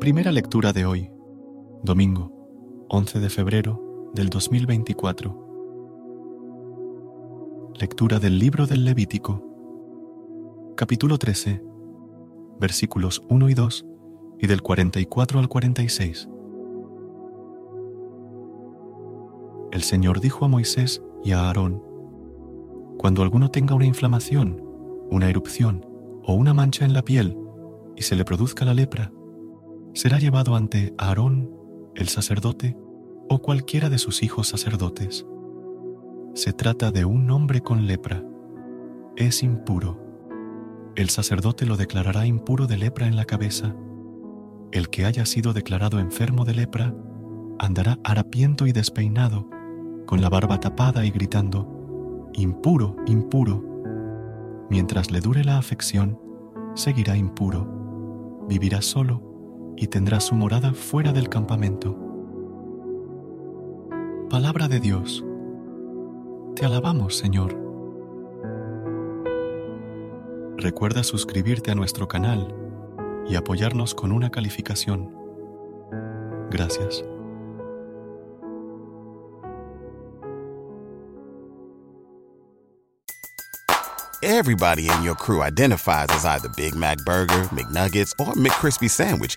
Primera lectura de hoy, domingo, 11 de febrero del 2024. Lectura del libro del Levítico, capítulo 13, versículos 1 y 2 y del 44 al 46. El Señor dijo a Moisés y a Aarón, Cuando alguno tenga una inflamación, una erupción o una mancha en la piel y se le produzca la lepra, será llevado ante Aarón, el sacerdote, o cualquiera de sus hijos sacerdotes. Se trata de un hombre con lepra. Es impuro. El sacerdote lo declarará impuro de lepra en la cabeza. El que haya sido declarado enfermo de lepra andará harapiento y despeinado, con la barba tapada y gritando, impuro, impuro. Mientras le dure la afección, seguirá impuro. Vivirá solo y tendrá su morada fuera del campamento. Palabra de Dios. Te alabamos, Señor. Recuerda suscribirte a nuestro canal y apoyarnos con una calificación. Gracias. Everybody in your crew identifies as either Big Mac Burger, McNuggets, or McCrispy Sandwich.